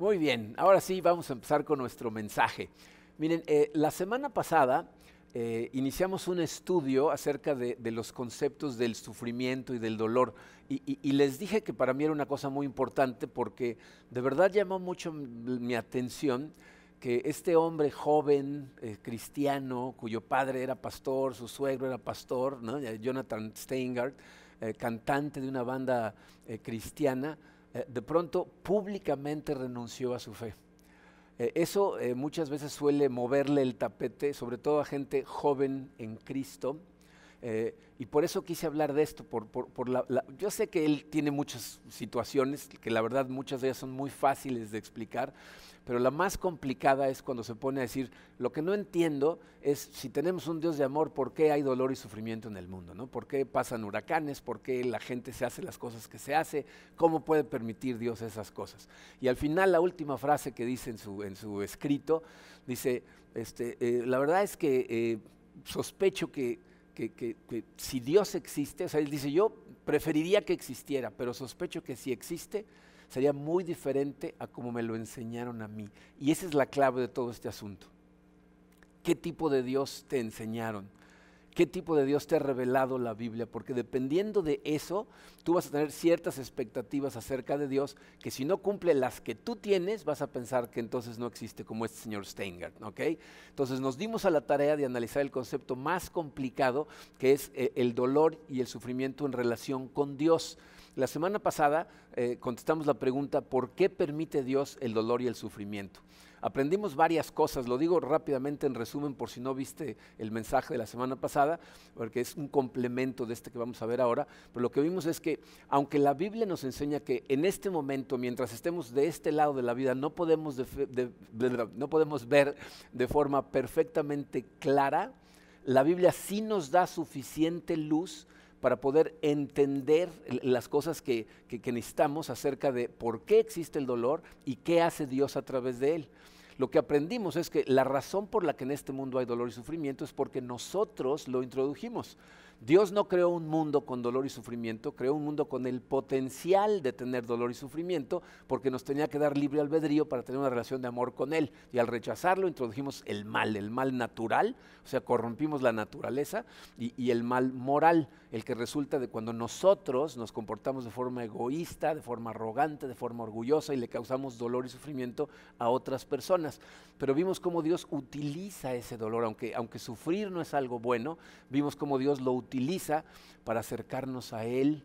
Muy bien, ahora sí vamos a empezar con nuestro mensaje. Miren, eh, la semana pasada eh, iniciamos un estudio acerca de, los conceptos del sufrimiento y del dolor y, les dije que para mí era una cosa muy importante porque de verdad llamó mucho mi atención que este hombre joven, eh, cristiano, cuyo padre era pastor, su suegro era pastor, Jonathan Steingart, cantante de una banda cristiana, eh, de pronto públicamente renunció a su fe. Eh, eso eh, muchas veces suele moverle el tapete, sobre todo a gente joven en Cristo. Y por eso quise hablar de esto. Por, yo sé que él tiene muchas situaciones, que la verdad muchas de ellas son muy fáciles de explicar, pero la más complicada es cuando se pone a decir, lo que no entiendo es si tenemos un Dios de amor, ¿por qué hay dolor y sufrimiento en el mundo? ¿no? ¿Por qué pasan huracanes? ¿Por qué la gente se hace las cosas que se hace? ¿Cómo puede permitir Dios esas cosas? Y al final la última frase que dice en su, en su escrito, dice, este, eh, la verdad es que eh, sospecho que, que, que, que si Dios existe, o sea, él dice, yo preferiría que existiera, pero sospecho que si existe, sería muy diferente a como me lo enseñaron a mí. Y esa es la clave de todo este asunto. ¿Qué tipo de Dios te enseñaron? ¿Qué tipo de Dios te ha revelado la Biblia? Porque dependiendo de eso, tú vas a tener ciertas expectativas acerca de Dios que si no cumple las que tú tienes, vas a pensar que entonces no existe como este señor Steingart. ¿ok? Entonces nos dimos a la tarea de analizar el concepto más complicado, que es eh, el dolor y el sufrimiento en relación con Dios. La semana pasada eh, contestamos la pregunta, ¿por qué permite Dios el dolor y el sufrimiento? Aprendimos varias cosas, lo digo rápidamente en resumen por si no viste el mensaje de la semana pasada, porque es un complemento de este que vamos a ver ahora, pero lo que vimos es que aunque la Biblia nos enseña que en este momento, mientras estemos de este lado de la vida, no podemos, no podemos ver de forma perfectamente clara, la Biblia sí nos da suficiente luz para poder entender las cosas que, necesitamos acerca de por qué existe el dolor y qué hace Dios a través de él. Lo que aprendimos es que la razón por la que en este mundo hay dolor y sufrimiento es porque nosotros lo introdujimos. Dios no creó un mundo con dolor y sufrimiento, creó un mundo con el potencial de tener dolor y sufrimiento, porque nos tenía que dar libre albedrío para tener una relación de amor con Él. Y al rechazarlo introdujimos el mal, el mal natural, o sea, corrompimos la naturaleza, y, el mal moral, el que resulta de cuando nosotros nos comportamos de forma egoísta, de forma arrogante, de forma orgullosa y le causamos dolor y sufrimiento a otras personas. Pero vimos cómo Dios utiliza ese dolor, aunque, aunque sufrir no es algo bueno, vimos cómo Dios lo utiliza utiliza para acercarnos a Él.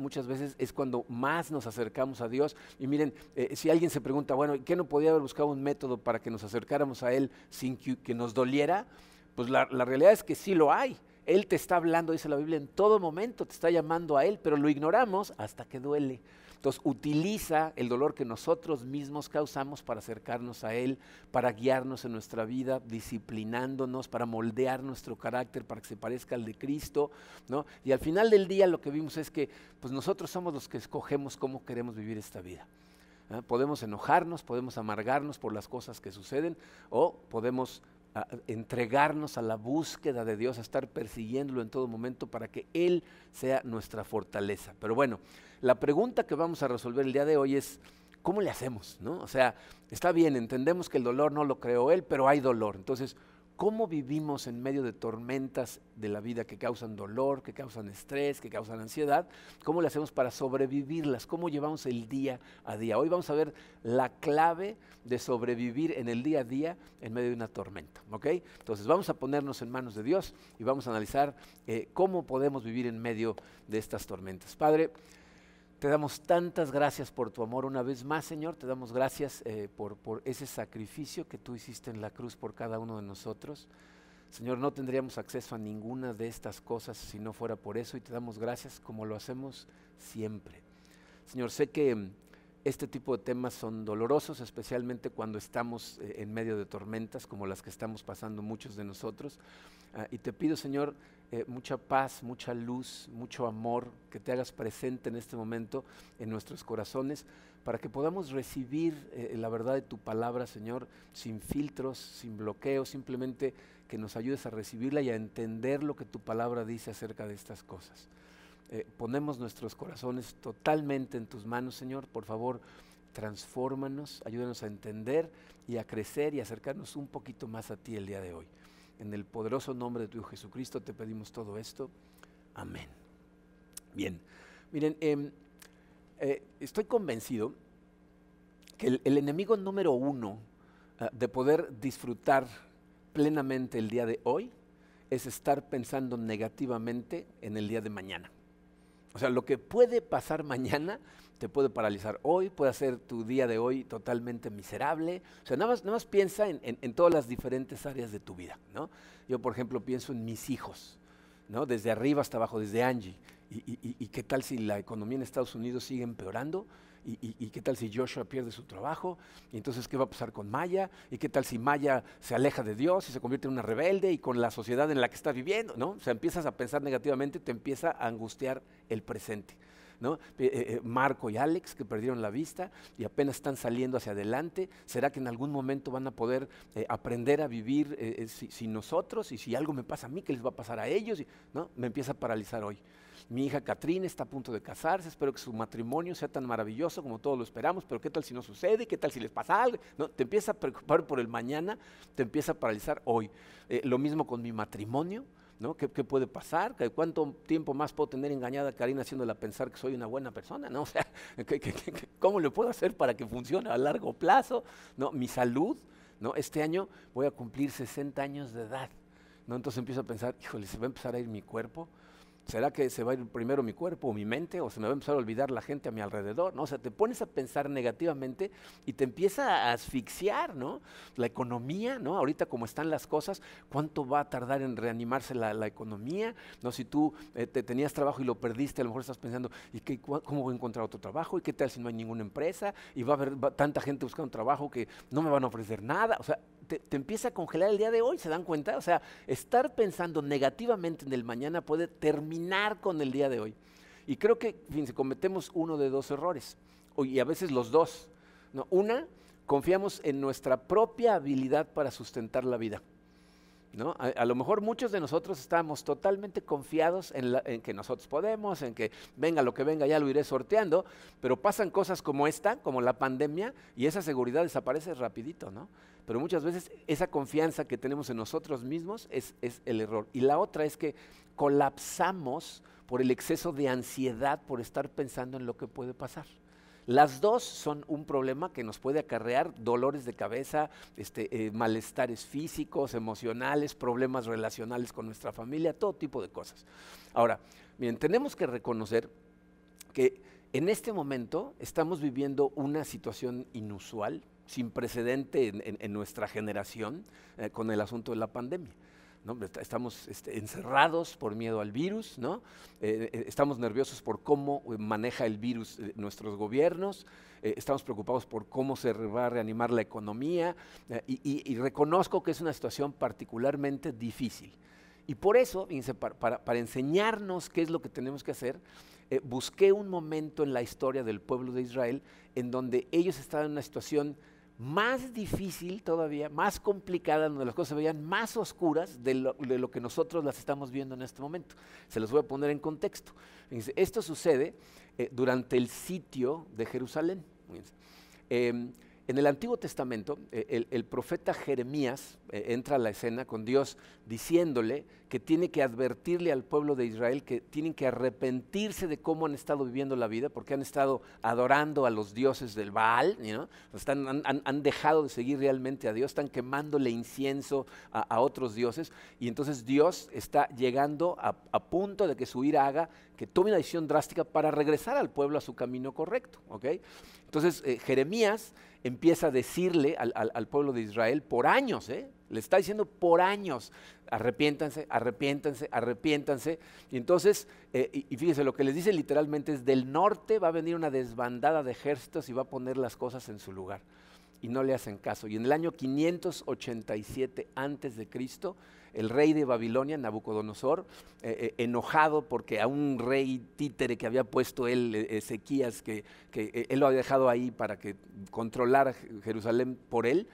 Muchas veces es cuando más nos acercamos a Dios. Y miren, eh, si alguien se pregunta, bueno, ¿qué no podía haber buscado un método para que nos acercáramos a Él sin que, nos doliera? Pues la, la realidad es que sí lo hay. Él te está hablando, dice la Biblia, en todo momento te está llamando a Él, pero lo ignoramos hasta que duele. Entonces utiliza el dolor que nosotros mismos causamos para acercarnos a Él, para guiarnos en nuestra vida, disciplinándonos, para moldear nuestro carácter para que se parezca al de Cristo. ¿no? Y al final del día lo que vimos es que pues nosotros somos los que escogemos cómo queremos vivir esta vida. ¿eh? Podemos enojarnos, podemos amargarnos por las cosas que suceden o podemos entregarnos a la búsqueda de Dios, a estar persiguiéndolo en todo momento para que Él sea nuestra fortaleza. Pero bueno, la pregunta que vamos a resolver el día de hoy es, ¿cómo le hacemos? ¿no? O sea, está bien, entendemos que el dolor no lo creó Él, pero hay dolor. Entonces, cómo vivimos en medio de tormentas de la vida que causan dolor, que causan estrés, que causan ansiedad, cómo le hacemos para sobrevivirlas, cómo llevamos el día a día. Hoy vamos a ver la clave de sobrevivir en el día a día en medio de una tormenta. ¿ok? Entonces vamos a ponernos en manos de Dios y vamos a analizar eh, cómo podemos vivir en medio de estas tormentas. Padre, te damos tantas gracias por tu amor una vez más, Señor. Te damos gracias eh, por, por ese sacrificio que tú hiciste en la cruz por cada uno de nosotros. Señor, no tendríamos acceso a ninguna de estas cosas si no fuera por eso y te damos gracias como lo hacemos siempre. Señor, sé que este tipo de temas son dolorosos, especialmente cuando estamos eh, en medio de tormentas como las que estamos pasando muchos de nosotros. Ah, y te pido, Señor, eh, mucha paz, mucha luz, mucho amor, que te hagas presente en este momento en nuestros corazones, para que podamos recibir eh, la verdad de tu palabra, Señor, sin filtros, sin bloqueos, simplemente que nos ayudes a recibirla y a entender lo que tu palabra dice acerca de estas cosas. Eh, ponemos nuestros corazones totalmente en tus manos, Señor, por favor, transfórmanos, ayúdanos a entender y a crecer y acercarnos un poquito más a ti el día de hoy. En el poderoso nombre de tu Hijo Jesucristo te pedimos todo esto. Amén. Bien, miren, em, eh, estoy convencido que el, enemigo número uno ah, de poder disfrutar plenamente el día de hoy es estar pensando negativamente en el día de mañana. O sea, lo que puede pasar mañana te puede paralizar hoy, puede hacer tu día de hoy totalmente miserable. O sea, nada más, nada más piensa en, todas las diferentes áreas de tu vida. ¿no? Yo, por ejemplo, pienso en mis hijos, ¿no? desde arriba hasta abajo, desde Angie. y qué tal si la economía en Estados Unidos sigue empeorando? ¿Y, qué tal si Joshua pierde su trabajo? ¿Y entonces qué va a pasar con Maya? ¿Y qué tal si Maya se aleja de Dios y se convierte en una rebelde y con la sociedad en la que está viviendo? ¿no? O sea, empiezas a pensar negativamente, te empieza a angustiar el presente. ¿no? Eh, eh, eh, Marco y Alex que perdieron la vista y apenas están saliendo hacia adelante, ¿será que en algún momento van a poder aprender a vivir sin nosotros? Y si algo me pasa a mí, ¿qué les va a pasar a ellos? ¿no? Me empieza a paralizar hoy. Mi hija Catrina está a punto de casarse, espero que su matrimonio sea tan maravilloso como todos lo esperamos, pero ¿qué tal si no sucede? ¿Qué tal si les pasa algo? ¿No? Te empieza a preocupar por el mañana, te empieza a paralizar hoy. Eh, lo mismo con mi matrimonio. ¿No? ¿Qué, puede pasar? ¿Cuánto tiempo más puedo tener engañada a Karina haciéndola pensar que soy una buena persona? ¿no? O sea, cómo le puedo hacer para que funcione a largo plazo? ¿No? Mi salud, ¿no? Este año voy a cumplir 60 años de edad. ¿no? Entonces empiezo a pensar, híjole, se va a empezar a ir mi cuerpo. ¿Será que se va a ir primero mi cuerpo o mi mente o se me va a empezar a olvidar la gente a mi alrededor? ¿no? O sea, te pones a pensar negativamente y te empieza a asfixiar, ¿no? La economía, ¿no? Ahorita como están las cosas, ¿cuánto va a tardar en reanimarse la, economía? ¿No? Si tú eh, te tenías trabajo y lo perdiste, a lo mejor estás pensando, ¿y qué, cómo voy a encontrar otro trabajo? ¿Y qué tal si no hay ninguna empresa? Y va a haber tanta gente buscando trabajo que no me van a ofrecer nada. O sea, te, empieza a congelar el día de hoy, ¿se dan cuenta? O sea, estar pensando negativamente en el mañana puede terminar con el día de hoy. Y creo que, fíjense, cometemos uno de dos errores, y a veces los dos. ¿no? Una, confiamos en nuestra propia habilidad para sustentar la vida. ¿No? A, lo mejor muchos de nosotros estamos totalmente confiados en, en, que nosotros podemos, en que venga lo que venga, ya lo iré sorteando, pero pasan cosas como esta, como la pandemia, y esa seguridad desaparece rapidito, ¿no? pero muchas veces esa confianza que tenemos en nosotros mismos es, el error. Y la otra es que colapsamos por el exceso de ansiedad por estar pensando en lo que puede pasar. Las dos son un problema que nos puede acarrear dolores de cabeza, este, eh, malestares físicos, emocionales, problemas relacionales con nuestra familia, todo tipo de cosas. Ahora, bien, tenemos que reconocer que en este momento estamos viviendo una situación inusual, sin precedente en, nuestra generación eh, con el asunto de la pandemia. Estamos este, encerrados por miedo al virus, ¿no? Eh, eh, estamos nerviosos por cómo maneja el virus nuestros gobiernos, estamos preocupados por cómo se va a reanimar la economía y, reconozco que es una situación particularmente difícil. Y por eso, para, para, enseñarnos qué es lo que tenemos que hacer, busqué un momento en la historia del pueblo de Israel en donde ellos estaban en una situación más difícil todavía, más complicada, donde las cosas se veían más oscuras de lo, que nosotros las estamos viendo en este momento. Se los voy a poner en contexto. Esto sucede eh, durante el sitio de Jerusalén. Em, en el Antiguo Testamento, eh, el, profeta Jeremías eh, entra a la escena con Dios diciéndole que tiene que advertirle al pueblo de Israel que tienen que arrepentirse de cómo han estado viviendo la vida, porque han estado adorando a los dioses del Baal, están, han, dejado de seguir realmente a Dios, están quemándole incienso a, otros dioses, y entonces Dios está llegando a, punto de que su ira haga que tome una decisión drástica para regresar al pueblo a su camino correcto. Entonces eh, Jeremías empieza a decirle al, pueblo de Israel por años, ¿eh? Le está diciendo por años, arrepiéntanse, arrepiéntanse, arrepiéntanse. Y entonces, eh, y, fíjense, lo que les dice literalmente es, del norte va a venir una desbandada de ejércitos y va a poner las cosas en su lugar. Y no le hacen caso. Y en el año 587 antes de Cristo, el rey de Babilonia, Nabucodonosor, eh, eh, enojado porque a un rey títere que había puesto él, Ezequías, que, que él lo había dejado ahí para que controlara Jerusalén por él,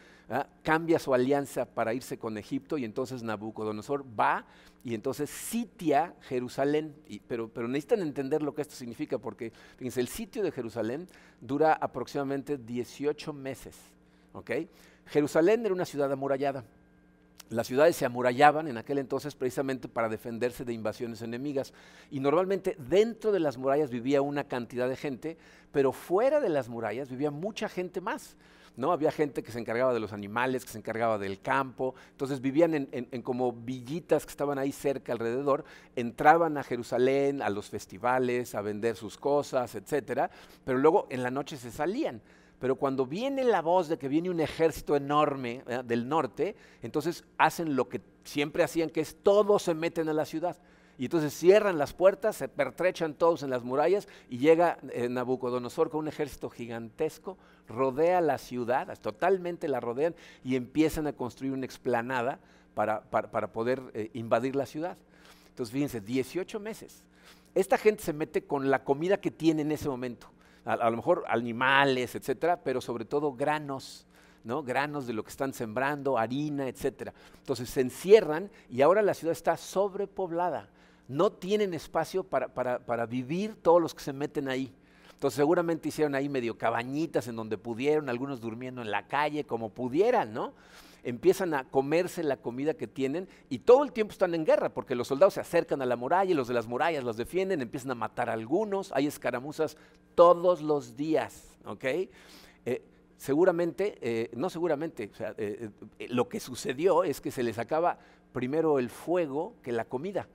cambia su alianza para irse con Egipto y entonces Nabucodonosor va y entonces sitia Jerusalén. pero, pero necesitan entender lo que esto significa porque, el sitio de Jerusalén dura aproximadamente 18 meses. Jerusalén era una ciudad amurallada. Las ciudades se amurallaban en aquel entonces precisamente para defenderse de invasiones enemigas. Y normalmente dentro de las murallas vivía una cantidad de gente, pero fuera de las murallas vivía mucha gente más. ¿No? Había gente que se encargaba de los animales, que se encargaba del campo, entonces vivían en, como villitas que estaban ahí cerca alrededor, entraban a Jerusalén, a los festivales, a vender sus cosas, etcétera, pero luego en la noche se salían. Pero cuando viene la voz de que viene un ejército enorme del norte, entonces hacen lo que siempre hacían, que es todos se meten a la ciudad. Y entonces cierran las puertas, se pertrechan todos en las murallas y llega eh, Nabucodonosor con un ejército gigantesco, rodea la ciudad, totalmente la rodean y empiezan a construir una explanada para, poder eh, invadir la ciudad. Entonces fíjense, 18 meses. Esta gente se mete con la comida que tiene en ese momento. A, lo mejor animales, etcétera, pero sobre todo granos. ¿no? granos de lo que están sembrando, harina, etcétera. Entonces se encierran y ahora la ciudad está sobrepoblada no tienen espacio para, vivir todos los que se meten ahí. Entonces seguramente hicieron ahí medio cabañitas en donde pudieron, algunos durmiendo en la calle como pudieran, ¿no? Empiezan a comerse la comida que tienen y todo el tiempo están en guerra porque los soldados se acercan a la muralla y los de las murallas los defienden, empiezan a matar a algunos, hay escaramuzas todos los días, ¿ok? Eh, seguramente, eh, no seguramente, eh, lo que sucedió es que se les acaba primero el fuego que la comida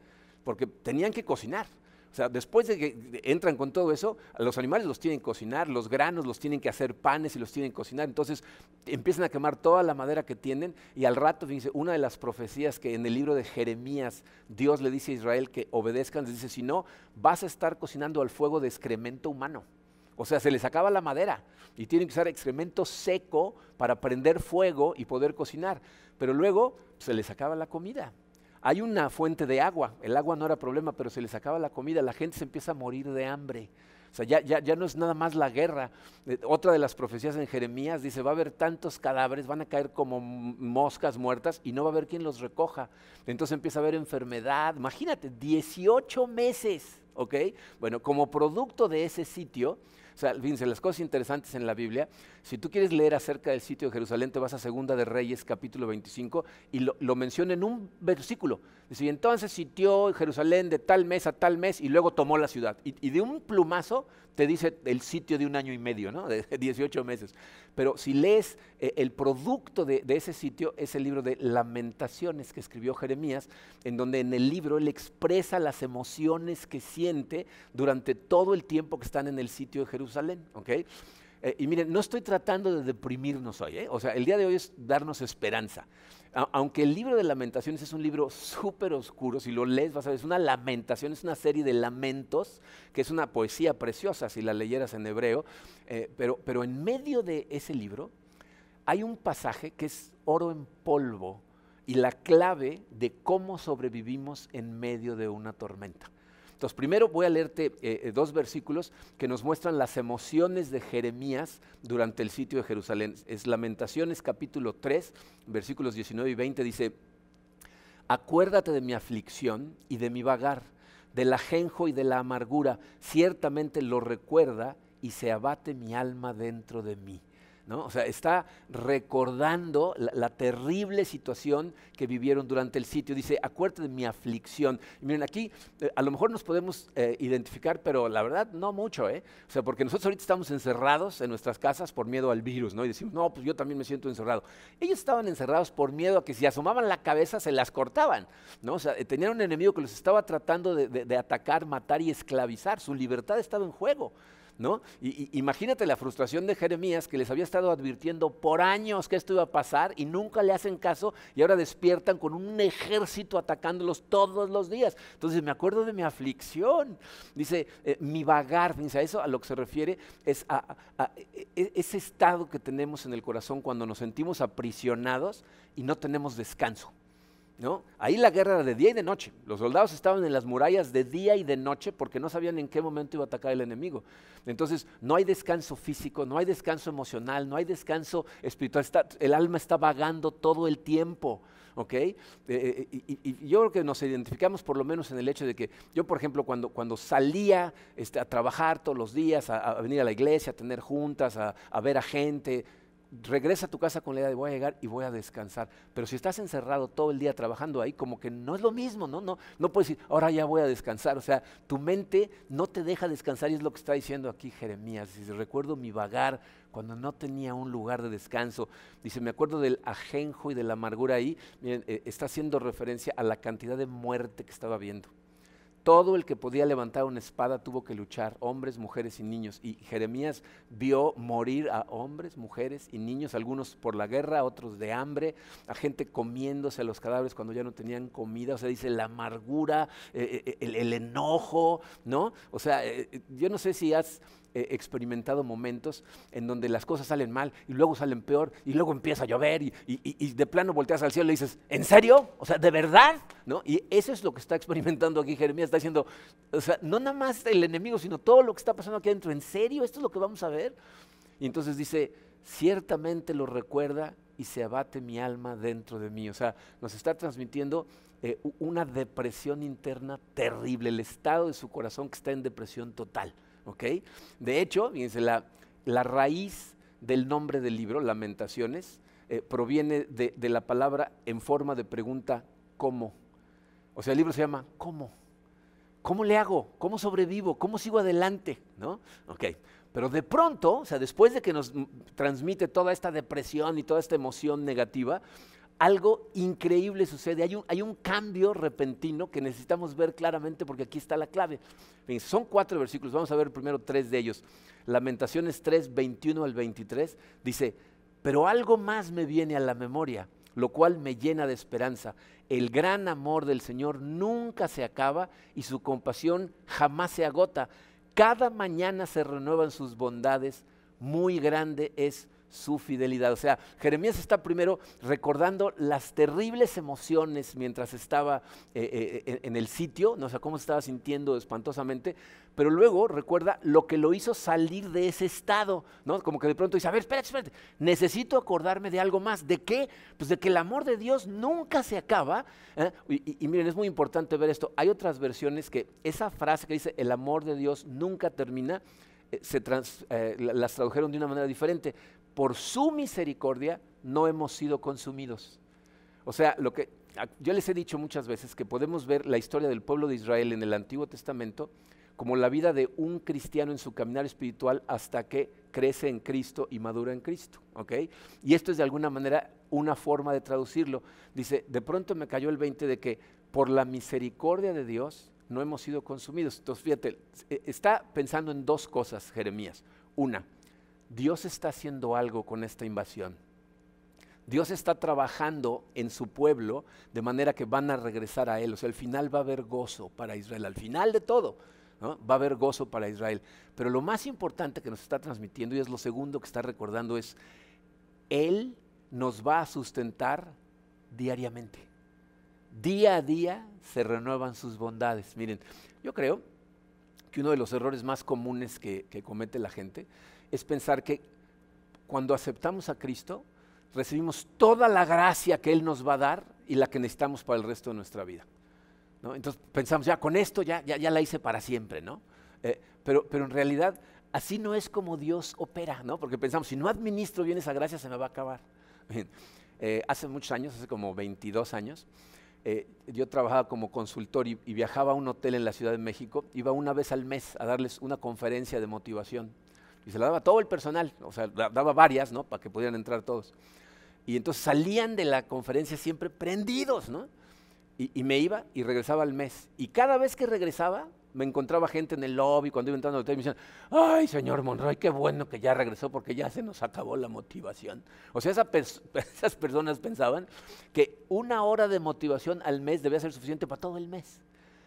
porque tenían que cocinar. O sea, después de que entran con todo eso, los animales los tienen que cocinar, los granos los tienen que hacer panes y los tienen que cocinar. Entonces empiezan a quemar toda la madera que tienen y al rato, fíjense, una de las profecías que en el libro de Jeremías Dios le dice a Israel que obedezcan, les dice, si no, vas a estar cocinando al fuego de excremento humano. O sea, se les acaba la madera y tienen que usar excremento seco para prender fuego y poder cocinar. Pero luego se les acaba la comida hay una fuente de agua, el agua no era problema, pero se les acaba la comida, la gente se empieza a morir de hambre. O sea, ya, ya, no es nada más la guerra. Eh, otra de las profecías en Jeremías dice, va a haber tantos cadáveres, van a caer como moscas muertas y no va a haber quien los recoja. Entonces empieza a haber enfermedad. Imagínate, 18 meses, ¿ok? Bueno, como producto de ese sitio, o sea, fíjense, las cosas interesantes en la Biblia, si tú quieres leer acerca del sitio de Jerusalén, te vas a Segunda de Reyes, capítulo 25, y lo, menciona en un versículo. Dice, entonces sitió Jerusalén de tal mes a tal mes y luego tomó la ciudad. y de un plumazo te dice el sitio de un año y medio, ¿no? de 18 meses. Pero si lees eh, el producto de, ese sitio, es el libro de Lamentaciones que escribió Jeremías, en donde en el libro él expresa las emociones que siente durante todo el tiempo que están en el sitio de Jerusalén. ¿okay? Eh, y miren, no estoy tratando de deprimirnos hoy, ¿eh? o sea, el día de hoy es darnos esperanza aunque el libro de lamentaciones es un libro súper oscuro, si lo lees vas a ver, es una lamentación, es una serie de lamentos, que es una poesía preciosa si la leyeras en hebreo, eh, pero, pero en medio de ese libro hay un pasaje que es oro en polvo y la clave de cómo sobrevivimos en medio de una tormenta. Entonces, primero voy a leerte eh, eh, dos versículos que nos muestran las emociones de Jeremías durante el sitio de Jerusalén. Es Lamentaciones capítulo 3, versículos 19 y 20, dice, acuérdate de mi aflicción y de mi vagar, del ajenjo y de la amargura, ciertamente lo recuerda y se abate mi alma dentro de mí. O sea, está recordando la, terrible situación que vivieron durante el sitio. Dice, acuérdate de mi aflicción. Y miren, aquí eh, a lo mejor nos podemos eh, identificar, pero la verdad no mucho, ¿eh? O sea, porque nosotros ahorita estamos encerrados en nuestras casas por miedo al virus, ¿no? Y decimos, no, pues yo también me siento encerrado. Ellos estaban encerrados por miedo a que si asomaban la cabeza se las cortaban, ¿no? O sea, tenían un enemigo que los estaba tratando de atacar, matar y esclavizar. Su libertad estaba en juego. ¿No? Y, imagínate la frustración de Jeremías que les había estado advirtiendo por años que esto iba a pasar y nunca le hacen caso y ahora despiertan con un ejército atacándolos todos los días. Entonces me acuerdo de mi aflicción, dice, eh, mi vagar, dice, a eso a lo que se refiere es a, e, e, ese estado que tenemos en el corazón cuando nos sentimos aprisionados y no tenemos descanso. ¿No? Ahí la guerra era de día y de noche. Los soldados estaban en las murallas de día y de noche porque no sabían en qué momento iba a atacar el enemigo. Entonces, no hay descanso físico, no hay descanso emocional, no hay descanso espiritual. el alma está vagando todo el tiempo. ¿ok? Eh, eh, y, yo creo que nos identificamos por lo menos en el hecho de que yo, por ejemplo, cuando, cuando salía este, a trabajar todos los días, a, venir a la iglesia, a tener juntas, a, a ver a gente, regresa a tu casa con la idea de voy a llegar y voy a descansar. Pero si estás encerrado todo el día trabajando ahí, como que no es lo mismo, ¿no? No, no puedes decir, ahora ya voy a descansar. O sea, tu mente no te deja descansar y es lo que está diciendo aquí Jeremías. Dice, recuerdo mi vagar cuando no tenía un lugar de descanso. Dice, me acuerdo del ajenjo y de la amargura ahí. Miren, eh, está haciendo referencia a la cantidad de muerte que estaba viendo. Todo el que podía levantar una espada tuvo que luchar, hombres, mujeres y niños. Y Jeremías vio morir a hombres, mujeres y niños, algunos por la guerra, otros de hambre, a gente comiéndose los cadáveres cuando ya no tenían comida. O sea, dice la amargura, eh, eh, el, enojo, ¿no? O sea, eh, yo no sé si has experimentado momentos en donde las cosas salen mal y luego salen peor y luego empieza a llover y, de plano volteas al cielo y dices, ¿en serio? O sea, ¿de verdad? ¿No? Y eso es lo que está experimentando aquí Jeremías, está diciendo, o sea, no nada más el enemigo, sino todo lo que está pasando aquí adentro, ¿en serio? ¿Esto es lo que vamos a ver? Y entonces dice, ciertamente lo recuerda y se abate mi alma dentro de mí. O sea, nos está transmitiendo eh, una depresión interna terrible, el estado de su corazón que está en depresión total. De hecho, fíjense, la, la raíz del nombre del libro, Lamentaciones, eh, proviene de, de, la palabra en forma de pregunta, ¿cómo? O sea, el libro se llama ¿Cómo? ¿Cómo le hago? ¿Cómo sobrevivo? ¿Cómo sigo adelante? ¿No? Ok. Pero de pronto, o sea, después de que nos transmite toda esta depresión y toda esta emoción negativa, algo increíble sucede. Hay un, cambio repentino que necesitamos ver claramente porque aquí está la clave. son cuatro versículos, vamos a ver primero tres de ellos. Lamentaciones 3, 21 al 23 dice, pero algo más me viene a la memoria, lo cual me llena de esperanza. El gran amor del Señor nunca se acaba y su compasión jamás se agota. Cada mañana se renuevan sus bondades, muy grande es su fidelidad. O sea, Jeremías está primero recordando las terribles emociones mientras estaba eh, eh, en el sitio, no sé cómo se estaba sintiendo espantosamente, pero luego recuerda lo que lo hizo salir de ese estado, ¿no? Como que de pronto dice, a ver, espérate, espérate, necesito acordarme de algo más. ¿De qué? Pues de que el amor de Dios nunca se acaba. ¿eh? Y, y miren, es muy importante ver esto. Hay otras versiones que esa frase que dice, el amor de Dios nunca termina, se las tradujeron de una manera diferente por su misericordia no hemos sido consumidos. O sea, lo que yo les he dicho muchas veces que podemos ver la historia del pueblo de Israel en el Antiguo Testamento como la vida de un cristiano en su caminar espiritual hasta que crece en Cristo y madura en Cristo. Y esto es de alguna manera una forma de traducirlo. Dice, de pronto me cayó el 20 de que por la misericordia de Dios no hemos sido consumidos. Entonces, fíjate, e, está pensando en dos cosas, Jeremías. Una, Dios está haciendo algo con esta invasión. Dios está trabajando en su pueblo de manera que van a regresar a Él. O sea, al final va a haber gozo para Israel. Al final de todo, va a haber gozo para Israel. Pero lo más importante que nos está transmitiendo, y es lo segundo que está recordando, es Él nos va a sustentar diariamente. Día a día se renuevan sus bondades. Miren, yo creo que uno de los errores más comunes que, que comete la gente es pensar que cuando aceptamos a Cristo, recibimos toda la gracia que Él nos va a dar y la que necesitamos para el resto de nuestra vida. Entonces pensamos, ya con esto ya, ya, la hice para siempre, ¿no? Eh, pero, pero en realidad así no es como Dios opera, ¿no? Porque pensamos, si no administro bien esa gracia, se me va a acabar. Eh, hace muchos años, hace como 22 años, eh, yo trabajaba como consultor y, viajaba a un hotel en la Ciudad de México, iba una vez al mes a darles una conferencia de motivación y se la daba todo el personal, o sea, daba varias, ¿no? Para que pudieran entrar todos. Y entonces salían de la conferencia siempre prendidos, ¿no? Y, me iba y regresaba al mes. Y cada vez que regresaba, me encontraba gente en el lobby cuando iba entrando al hotel me decían, ay, señor Monroy, qué bueno que ya regresó porque ya se nos acabó la motivación. O sea, esas personas pensaban que una hora de motivación al mes debía ser suficiente para todo el mes.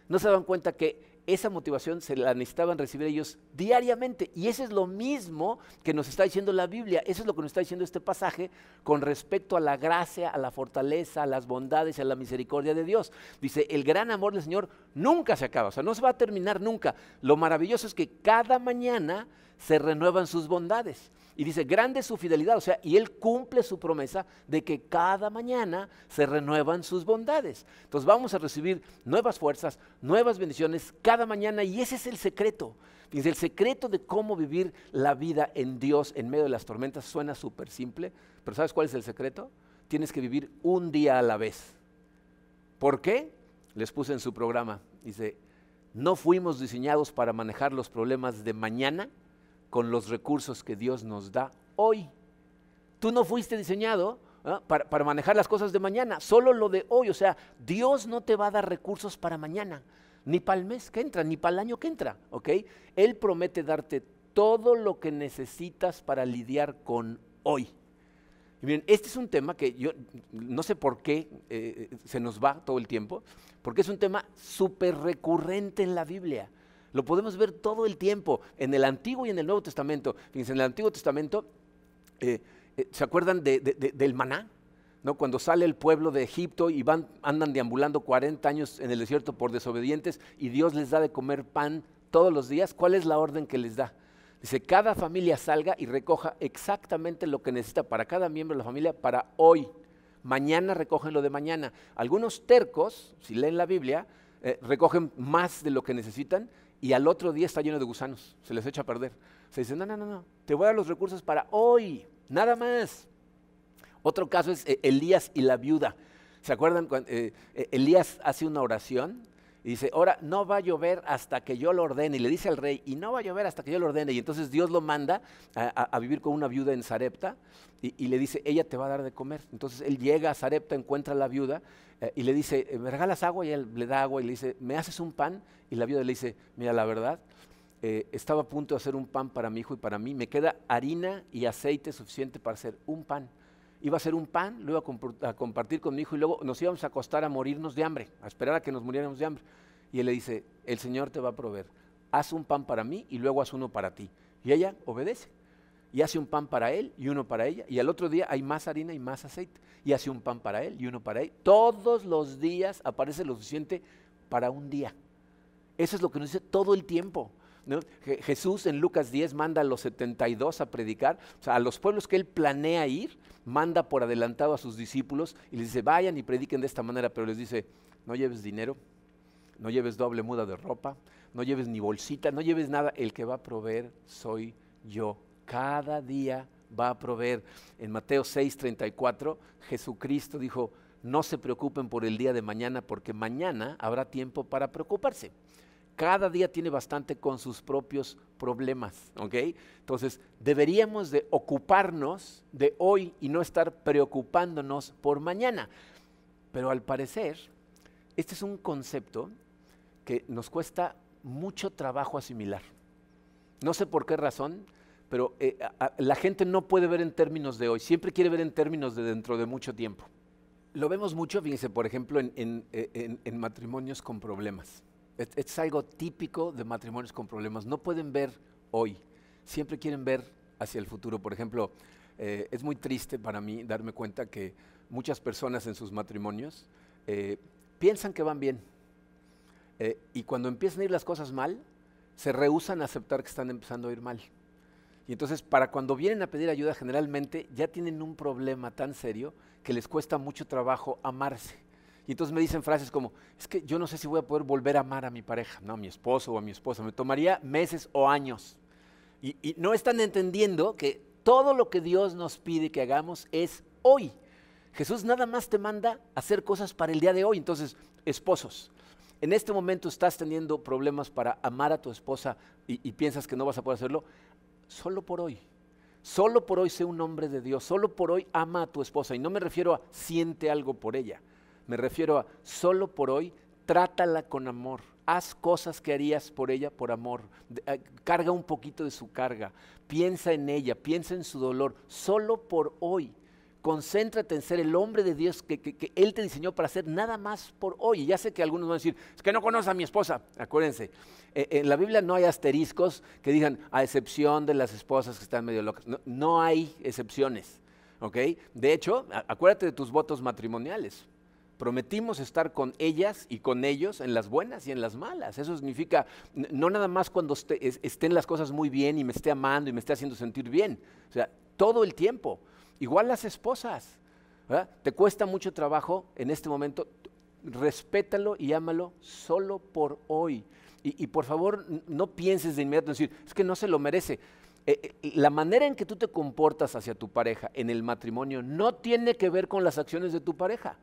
No se daban cuenta que esa motivación se la necesitaban recibir ellos diariamente. Y eso es lo mismo que nos está diciendo la Biblia, eso es lo que nos está diciendo este pasaje con respecto a la gracia, a la fortaleza, a las bondades a la misericordia de Dios. Dice, el gran amor del Señor nunca se acaba, o sea, no se va a terminar nunca. Lo maravilloso es que cada mañana se renuevan sus bondades. Y dice, grande es su fidelidad, o sea, y Él cumple su promesa de que cada mañana se renuevan sus bondades. Entonces vamos a recibir nuevas fuerzas, nuevas bendiciones cada mañana y ese es el secreto. Dice, el secreto de cómo vivir la vida en Dios en medio de las tormentas suena súper simple, pero ¿sabes cuál es el secreto? Tienes que vivir un día a la vez. ¿Por qué? Les puse en su programa. Dice, no fuimos diseñados para manejar los problemas de mañana, con los recursos que Dios nos da hoy. Tú no fuiste diseñado ¿ah? para, manejar las cosas de mañana, solo lo de hoy. O sea, Dios no te va a dar recursos para mañana, ni para el mes que entra, ni para el año que entra. ¿ok? Él promete darte todo lo que necesitas para lidiar con hoy. Y miren, este es un tema que yo no sé por qué eh, se nos va todo el tiempo, porque es un tema súper recurrente en la Biblia. Lo podemos ver todo el tiempo, en el Antiguo y en el Nuevo Testamento. Fíjense, en el Antiguo Testamento, eh, eh, ¿se acuerdan del maná? ¿No? Cuando sale el pueblo de Egipto y van, andan deambulando 40 años en el desierto por desobedientes y Dios les da de comer pan todos los días, ¿cuál es la orden que les da? Dice, cada familia salga y recoja exactamente lo que necesita para cada miembro de la familia para hoy. Mañana recogen lo de mañana. Algunos tercos, si leen la Biblia, eh, recogen más de lo que necesitan y al otro día está lleno de gusanos, se les echa a perder. Se dice, no, no, no, no, te voy a dar los recursos para hoy, nada más. Otro caso es eh, Elías y la viuda. ¿Se acuerdan cuando eh, eh, Elías hace una oración y dice, ahora no va a llover hasta que yo lo ordene? Y le dice al rey, y no va a llover hasta que yo lo ordene. Y entonces Dios lo manda a, vivir con una viuda en Sarepta y, le dice, ella te va a dar de comer. Entonces él llega a Sarepta, encuentra a la viuda eh, y le dice, eh, ¿me regalas agua? Y él le da agua y le dice, ¿me haces un pan? Y la viuda le dice, mira, la verdad, eh, estaba a punto de hacer un pan para mi hijo y para mí, me queda harina y aceite suficiente para hacer un pan. Iba a hacer un pan, lo iba a, compartir con mi hijo y luego nos íbamos a acostar a morirnos de hambre, a esperar a que nos muriéramos de hambre. Y él le dice, el Señor te va a proveer, haz un pan para mí y luego haz uno para ti. Y ella obedece y hace un pan para él y uno para ella. Y al otro día hay más harina y más aceite. Y hace un pan para él y uno para él. Todos los días aparece lo suficiente para un día. Eso es lo que nos dice todo el tiempo. Jesús en Lucas 10 manda a los 72 a predicar, o sea, a los pueblos que él planea ir, manda por adelantado a sus discípulos y les dice, vayan y prediquen de esta manera, pero les dice, no lleves dinero, no lleves doble muda de ropa, no lleves ni bolsita, no lleves nada, el que va a proveer soy yo cada día va a proveer. En Mateo 6:34, Jesucristo dijo, no se preocupen por el día de mañana porque mañana habrá tiempo para preocuparse. Cada día tiene bastante con sus propios problemas, ¿ok? Entonces, deberíamos de ocuparnos de hoy y no estar preocupándonos por mañana. Pero al parecer, este es un concepto que nos cuesta mucho trabajo asimilar. No sé por qué razón, pero eh, la gente no puede ver en términos de hoy, siempre quiere ver en términos de dentro de mucho tiempo. Lo vemos mucho, fíjense, por ejemplo, en, eh, matrimonios con problemas. Es, algo típico de matrimonios con problemas. No pueden ver hoy, siempre quieren ver hacia el futuro. Por ejemplo, eh, es muy triste para mí darme cuenta que muchas personas en sus matrimonios piensan que van bien. y cuando empiezan a ir las cosas mal, se rehusan a aceptar que están empezando a ir mal. Y entonces, para cuando vienen a pedir ayuda, generalmente ya tienen un problema tan serio que les cuesta mucho trabajo amarse. Y entonces me dicen frases como, es que yo no sé si voy a poder volver a amar a mi pareja, no, a mi esposo o a mi esposa, me tomaría meses o años. Y, y no están entendiendo que todo lo que Dios nos pide que hagamos es hoy. Jesús nada más te manda hacer cosas para el día de hoy. Entonces, esposos, en este momento estás teniendo problemas para amar a tu esposa y, y, piensas que no vas a poder hacerlo, solo por hoy. Solo por hoy sé un hombre de Dios, solo por hoy ama a tu esposa. Y no me refiero a siente algo por ella, me refiero a solo por hoy trátala con amor. Haz cosas que harías por ella por amor. Eh, carga un poquito de su carga. Piensa en ella, piensa en su dolor. Solo por hoy. concéntrate en ser el hombre de Dios que, Él te diseñó para hacer nada más por hoy. Ya sé que algunos van a decir, es que no conozco a mi esposa. Acuérdense, eh, en la Biblia no hay asteriscos que digan, a excepción de las esposas que están medio locas. No, hay excepciones. ¿ok? De hecho, acuérdate de tus votos matrimoniales. Prometimos estar con ellas y con ellos en las buenas y en las malas. Eso significa no nada más cuando estén las cosas muy bien y me esté amando y me esté haciendo sentir bien. O sea, todo el tiempo. Igual las esposas. Te cuesta mucho trabajo en este momento. Respétalo y ámalo solo por hoy. Y, por favor, no pienses de inmediato en decir, es que no se lo merece. Eh, eh, la manera en que tú te comportas hacia tu pareja en el matrimonio no tiene que ver con las acciones de tu pareja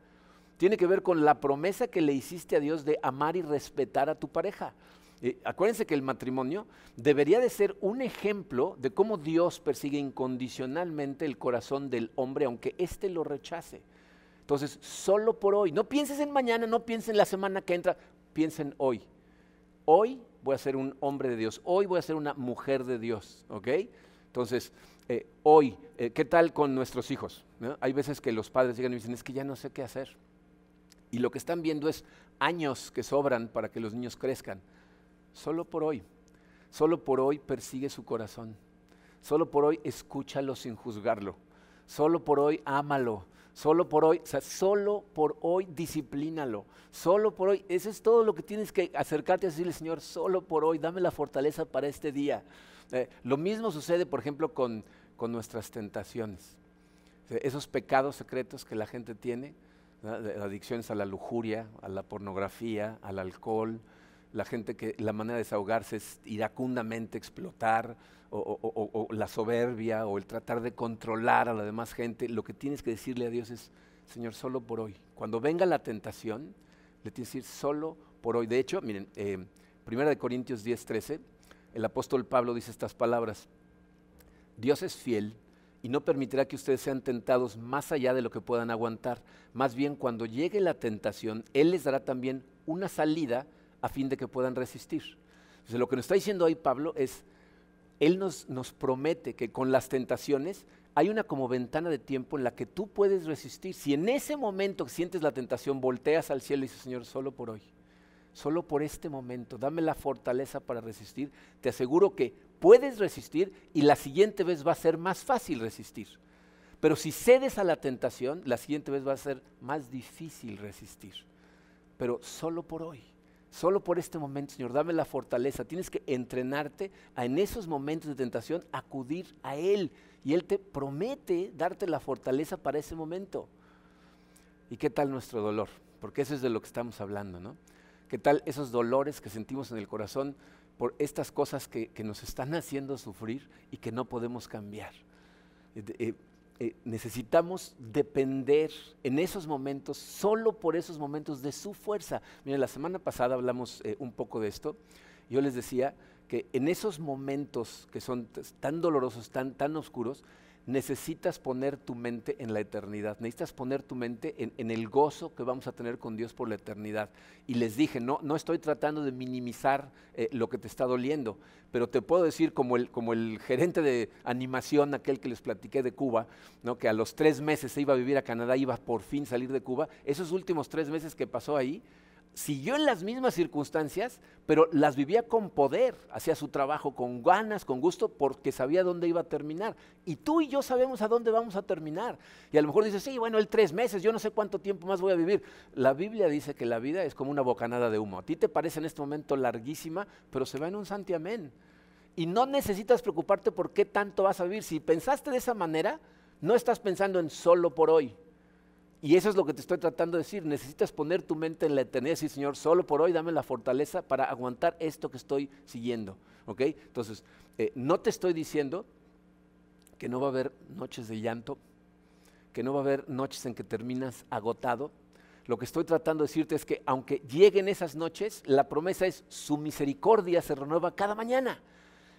tiene que ver con la promesa que le hiciste a Dios de amar y respetar a tu pareja. Eh, acuérdense que el matrimonio debería de ser un ejemplo de cómo Dios persigue incondicionalmente el corazón del hombre, aunque éste lo rechace. Entonces, solo por hoy, no pienses en mañana, no pienses en la semana que entra, piensen hoy. Hoy voy a ser un hombre de Dios, hoy voy a ser una mujer de Dios, ¿ok? Entonces, eh, hoy, eh, ¿qué tal con nuestros hijos? Hay veces que los padres llegan y dicen, es que ya no sé qué hacer. Y lo que están viendo es años que sobran para que los niños crezcan. Solo por hoy, solo por hoy persigue su corazón. Solo por hoy escúchalo sin juzgarlo. Solo por hoy ámalo. Solo por hoy, o sea, solo por hoy disciplínalo. Solo por hoy, eso es todo lo que tienes que acercarte a decirle, Señor, solo por hoy, dame la fortaleza para este día. Eh, lo mismo sucede, por ejemplo, con, con nuestras tentaciones. esos pecados secretos que la gente tiene, adicciones a la lujuria, a la pornografía, al alcohol, la gente que la manera de desahogarse es iracundamente explotar, o, la soberbia, o el tratar de controlar a la demás gente, lo que tienes que decirle a Dios es, Señor, solo por hoy. Cuando venga la tentación, le tienes que decir, solo por hoy. De hecho, miren, eh, Primera de Corintios 10, 13, el apóstol Pablo dice estas palabras, Dios es fiel y no permitirá que ustedes sean tentados más allá de lo que puedan aguantar. Más bien, cuando llegue la tentación, Él les dará también una salida a fin de que puedan resistir. Entonces, lo que nos está diciendo hoy Pablo es, Él nos, nos promete que con las tentaciones hay una como ventana de tiempo en la que tú puedes resistir. Si en ese momento que sientes la tentación, volteas al cielo y dices, Señor, solo por hoy, solo por este momento, dame la fortaleza para resistir, te aseguro que puedes resistir y la siguiente vez va a ser más fácil resistir. Pero si cedes a la tentación, la siguiente vez va a ser más difícil resistir. Pero solo por hoy, solo por este momento, Señor, dame la fortaleza. Tienes que entrenarte a en esos momentos de tentación acudir a Él. Y Él te promete darte la fortaleza para ese momento. ¿Y qué tal nuestro dolor? Porque eso es de lo que estamos hablando, ¿no? ¿Qué tal esos dolores que sentimos en el corazón? Por estas cosas que, nos están haciendo sufrir y que no podemos cambiar. Eh, eh, eh, necesitamos depender en esos momentos, solo por esos momentos, de su fuerza. Miren, la semana pasada hablamos un poco de esto. Yo les decía que en esos momentos que son tan dolorosos, tan, tan oscuros, necesitas poner tu mente en la eternidad, necesitas poner tu mente en, el gozo que vamos a tener con Dios por la eternidad. Y les dije, no, no estoy tratando de minimizar eh, lo que te está doliendo, pero te puedo decir como el, como el gerente de animación, aquel que les platiqué de Cuba, ¿no? que a los tres meses se iba a vivir a Canadá, iba por fin salir de Cuba, esos últimos tres meses que pasó ahí, siguió en las mismas circunstancias, pero las vivía con poder, hacía su trabajo con ganas, con gusto, porque sabía dónde iba a terminar. Y tú y yo sabemos a dónde vamos a terminar. Y a lo mejor dices, sí, bueno, el tres meses, yo no sé cuánto tiempo más voy a vivir. La Biblia dice que la vida es como una bocanada de humo. A ti te parece en este momento larguísima, pero se va en un santiamén. Y no necesitas preocuparte por qué tanto vas a vivir. Si pensaste de esa manera, no estás pensando en solo por hoy, y eso es lo que te estoy tratando de decir. Necesitas poner tu mente en la eternidad y decir, Señor, solo por hoy dame la fortaleza para aguantar esto que estoy siguiendo. ¿Ok? Entonces, eh, no te estoy diciendo que no va a haber noches de llanto, que no va a haber noches en que terminas agotado. Lo que estoy tratando de decirte es que aunque lleguen esas noches, la promesa es su misericordia se renueva cada mañana.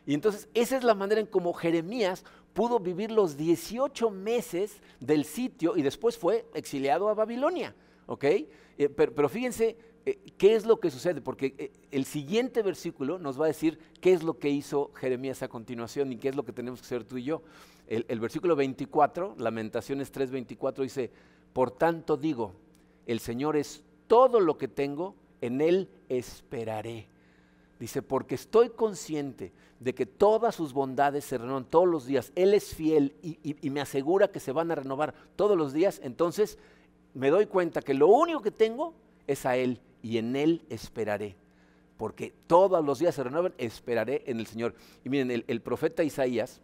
Y entonces esa es la manera en como Jeremías pudo vivir los 18 meses del sitio y después fue exiliado a Babilonia. ¿ok? Eh, pero, fíjense eh, ¿qué es lo que sucede? Porque eh, el siguiente versículo nos va a decir qué es lo que hizo Jeremías a continuación y qué es lo que tenemos que hacer tú y yo. El, el versículo 24, Lamentaciones 3:24 dice, por tanto digo, el Señor es todo lo que tengo, en Él esperaré. Dice, porque estoy consciente de que todas sus bondades se renuevan todos los días. Él es fiel y, me asegura que se van a renovar todos los días. Entonces me doy cuenta que lo único que tengo es a Él y en Él esperaré. Porque todos los días se renuevan, esperaré en el Señor. Y miren, el profeta Isaías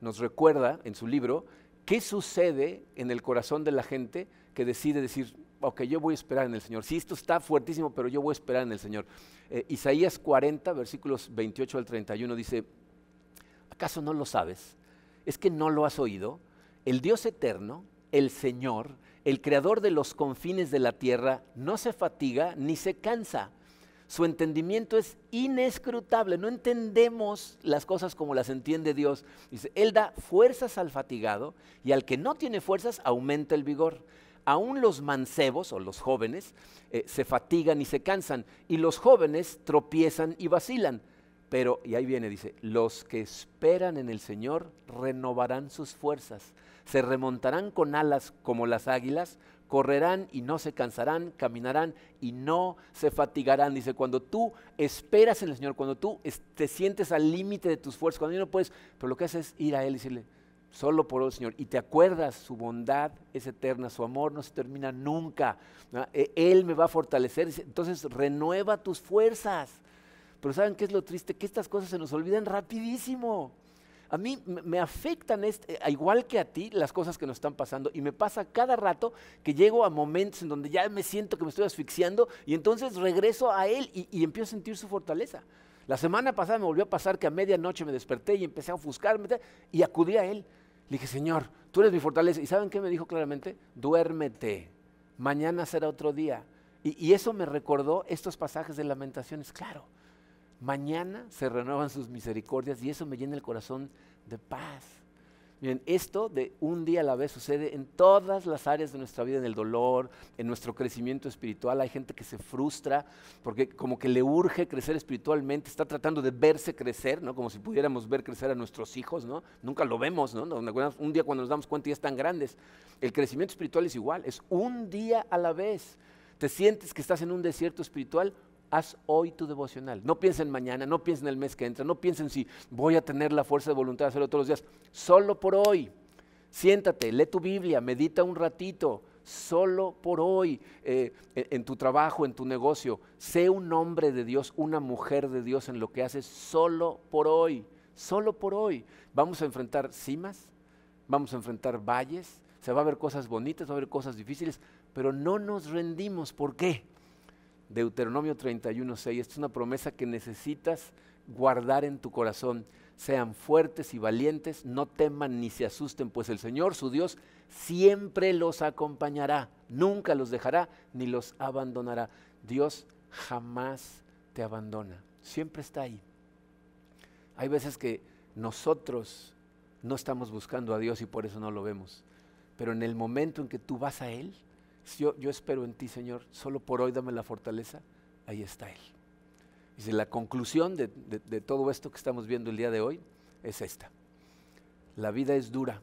nos recuerda en su libro qué sucede en el corazón de la gente que decide decir, ok, yo voy a esperar en el Señor. Sí, esto está fuertísimo, pero yo voy a esperar en el Señor. Eh, Isaías 40, versículos 28 al 31 dice, ¿acaso no lo sabes? ¿Es que no lo has oído? El Dios eterno, el Señor, el creador de los confines de la tierra, no se fatiga ni se cansa. Su entendimiento es inescrutable, no entendemos las cosas como las entiende Dios. Dice, Él da fuerzas al fatigado y al que no tiene fuerzas aumenta el vigor aún los mancebos o los jóvenes eh, se fatigan y se cansan, y los jóvenes tropiezan y vacilan. Pero, y ahí viene, dice, los que esperan en el Señor renovarán sus fuerzas, se remontarán con alas como las águilas, correrán y no se cansarán, caminarán y no se fatigarán. Dice, cuando tú esperas en el Señor, cuando tú te sientes al límite de tus fuerzas, cuando no puedes, pero lo que haces es ir a Él y decirle, solo por el Señor. Y te acuerdas, su bondad es eterna, su amor no se termina nunca. E, Él me va a fortalecer. Entonces renueva tus fuerzas. Pero ¿saben qué es lo triste? Que estas cosas se nos olvidan rapidísimo. A mí me afectan, este, igual que a ti, las cosas que nos están pasando. Y me pasa cada rato que llego a momentos en donde ya me siento que me estoy asfixiando y entonces regreso a Él y, y empiezo a sentir su fortaleza. La semana pasada me volvió a pasar que a medianoche me desperté y empecé a ofuscarme y acudí a Él. Le dije, Señor, tú eres mi fortaleza. ¿Y saben qué me dijo claramente? Duérmete, mañana será otro día. Y, y eso me recordó estos pasajes de lamentaciones. Claro, mañana se renuevan sus misericordias y eso me llena el corazón de paz. Miren, esto de un día a la vez sucede en todas las áreas de nuestra vida, en el dolor, en nuestro crecimiento espiritual. Hay gente que se frustra porque como que le urge crecer espiritualmente, está tratando de verse crecer, ¿no? Como si pudiéramos ver crecer a nuestros hijos, ¿no? Nunca lo vemos, ¿no? Un día cuando nos damos cuenta ya están grandes. El crecimiento espiritual es igual, es un día a la vez. Te sientes que estás en un desierto espiritual, haz hoy tu devocional. No piensen mañana, no piensen el mes que entra, no piensen si voy a tener la fuerza de voluntad de hacerlo todos los días. Solo por hoy. Siéntate, lee tu Biblia, medita un ratito, solo por hoy, eh, en, tu trabajo, en tu negocio. Sé un hombre de Dios, una mujer de Dios en lo que haces, solo por hoy, solo por hoy. Vamos a enfrentar cimas, vamos a enfrentar valles, se va a ver cosas bonitas, va a haber cosas difíciles, pero no nos rendimos. ¿Por qué? Deuteronomio 31.6. Esta es una promesa que necesitas guardar en tu corazón. Sean fuertes y valientes, no teman ni se asusten, pues el Señor, su Dios, siempre los acompañará, nunca los dejará ni los abandonará. Dios jamás te abandona, siempre está ahí. Hay veces que nosotros no estamos buscando a Dios y por eso no lo vemos, pero en el momento en que tú vas a Él, yo, yo espero en ti, Señor, solo por hoy dame la fortaleza, ahí está Él. Dice, la conclusión de, todo esto que estamos viendo el día de hoy es esta. La vida es dura,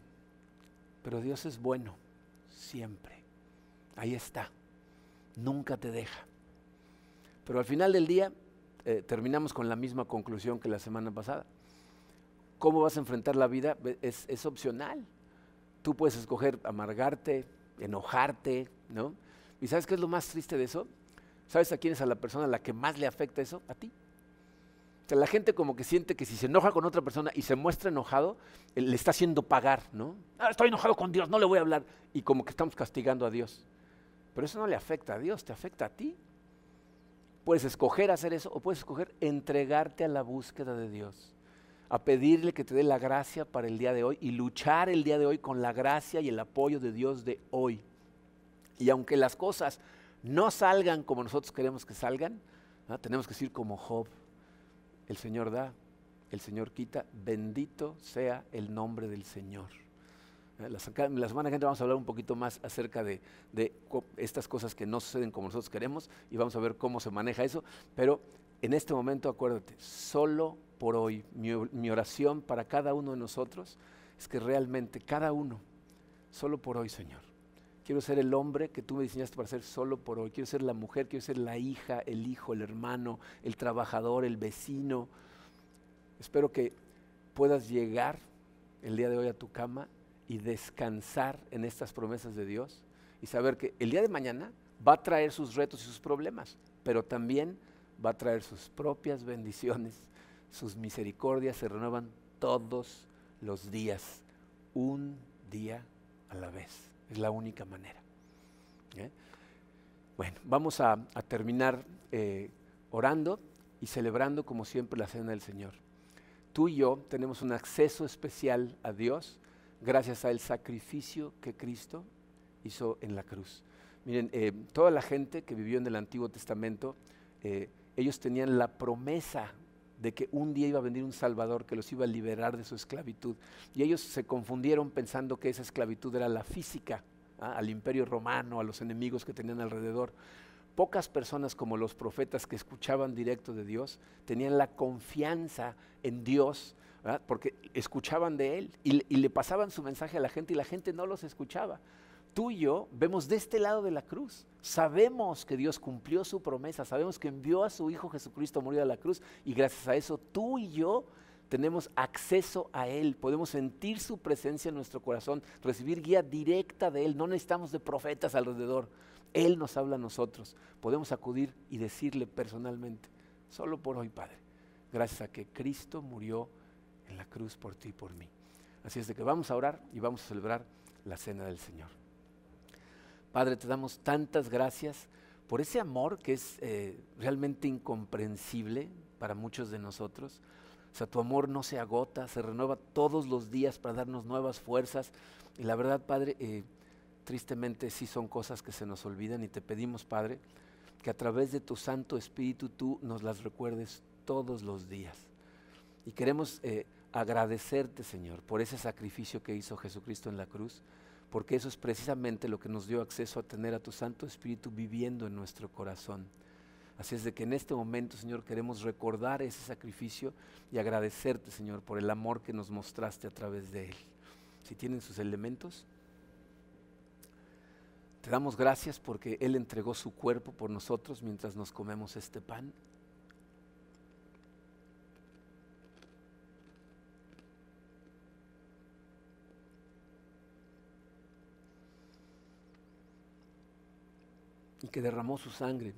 pero Dios es bueno, siempre. Ahí está. Nunca te deja. Pero al final del día eh, terminamos con la misma conclusión que la semana pasada. ¿Cómo vas a enfrentar la vida? Es opcional. Tú puedes escoger amargarte, enojarte, ¿no? ¿Y sabes qué es lo más triste de eso? ¿Sabes a quién es a la persona a la que más le afecta eso? A ti. O sea, la gente como que siente que si se enoja con otra persona y se muestra enojado, le está haciendo pagar, ¿no? Ah, estoy enojado con Dios, no le voy a hablar. Y como que estamos castigando a Dios. Pero eso no le afecta a Dios, te afecta a ti. Puedes escoger hacer eso o puedes escoger entregarte a la búsqueda de Dios, a pedirle que te dé la gracia para el día de hoy y luchar el día de hoy con la gracia y el apoyo de Dios de hoy. Y aunque las cosas no salgan como nosotros queremos que salgan, tenemos que decir como Job, el Señor da, el Señor quita, bendito sea el nombre del Señor. Eh, La, semana que viene vamos a hablar un poquito más acerca de, de estas cosas que no suceden como nosotros queremos y vamos a ver cómo se maneja eso. Pero en este momento acuérdate, solo por hoy, mi, oración para cada uno de nosotros es que realmente cada uno, solo por hoy, Señor. Quiero ser el hombre que tú me diseñaste para ser solo por hoy. Quiero ser la mujer, quiero ser la hija, el hijo, el hermano, el trabajador, el vecino. Espero que puedas llegar el día de hoy a tu cama y descansar en estas promesas de Dios y saber que el día de mañana va a traer sus retos y sus problemas, pero también va a traer sus propias bendiciones, sus misericordias se renuevan todos los días, un día a la vez. Es la única manera. ¿eh? Bueno, vamos a, terminar eh, orando y celebrando como siempre la cena del Señor. Tú y yo tenemos un acceso especial a Dios gracias al sacrificio que Cristo hizo en la cruz. Miren, eh, toda la gente que vivió en el Antiguo Testamento, ellos tenían la promesa de que un día iba a venir un Salvador que los iba a liberar de su esclavitud. Y ellos se confundieron pensando que esa esclavitud era la física, ¿ah? al imperio romano, a los enemigos que tenían alrededor. Pocas personas como los profetas que escuchaban directo de Dios tenían la confianza en Dios, porque escuchaban de Él y le pasaban su mensaje a la gente y la gente no los escuchaba. Tú y yo vemos de este lado de la cruz. Sabemos que Dios cumplió su promesa, sabemos que envió a su Hijo Jesucristo a morir a la cruz y gracias a eso tú y yo tenemos acceso a Él, podemos sentir su presencia en nuestro corazón, recibir guía directa de Él, no necesitamos de profetas alrededor, Él nos habla a nosotros, podemos acudir y decirle personalmente, solo por hoy Padre, gracias a que Cristo murió en la cruz por ti y por mí. Así es de que vamos a orar y vamos a celebrar la cena del Señor. Padre, te damos tantas gracias por ese amor que es eh, realmente incomprensible para muchos de nosotros. O sea, tu amor no se agota, se renueva todos los días para darnos nuevas fuerzas. Y la verdad, Padre, eh, tristemente sí son cosas que se nos olvidan y te pedimos, Padre, que a través de tu Santo Espíritu tú nos las recuerdes todos los días. Y queremos eh, agradecerte, Señor, por ese sacrificio que hizo Jesucristo en la cruz, porque eso es precisamente lo que nos dio acceso a tener a tu Santo Espíritu viviendo en nuestro corazón. Así es de que en este momento, Señor, queremos recordar ese sacrificio y agradecerte, Señor, por el amor que nos mostraste a través de él. Si tienen sus elementos, te damos gracias porque Él entregó su cuerpo por nosotros mientras nos comemos este pan. Que derramó su sangre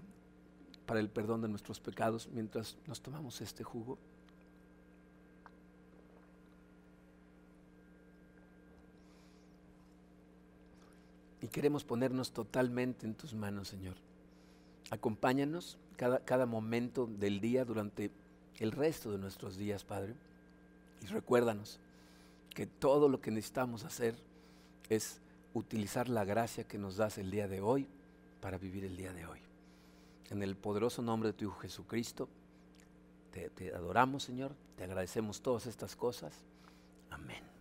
para el perdón de nuestros pecados mientras nos tomamos este jugo. Y queremos ponernos totalmente en tus manos, Señor. Acompáñanos cada, cada momento del día durante el resto de nuestros días, Padre. Y recuérdanos que todo lo que necesitamos hacer es utilizar la gracia que nos das el día de hoy para vivir el día de hoy. En el poderoso nombre de tu Hijo Jesucristo, te, te adoramos, Señor, te agradecemos todas estas cosas. Amén.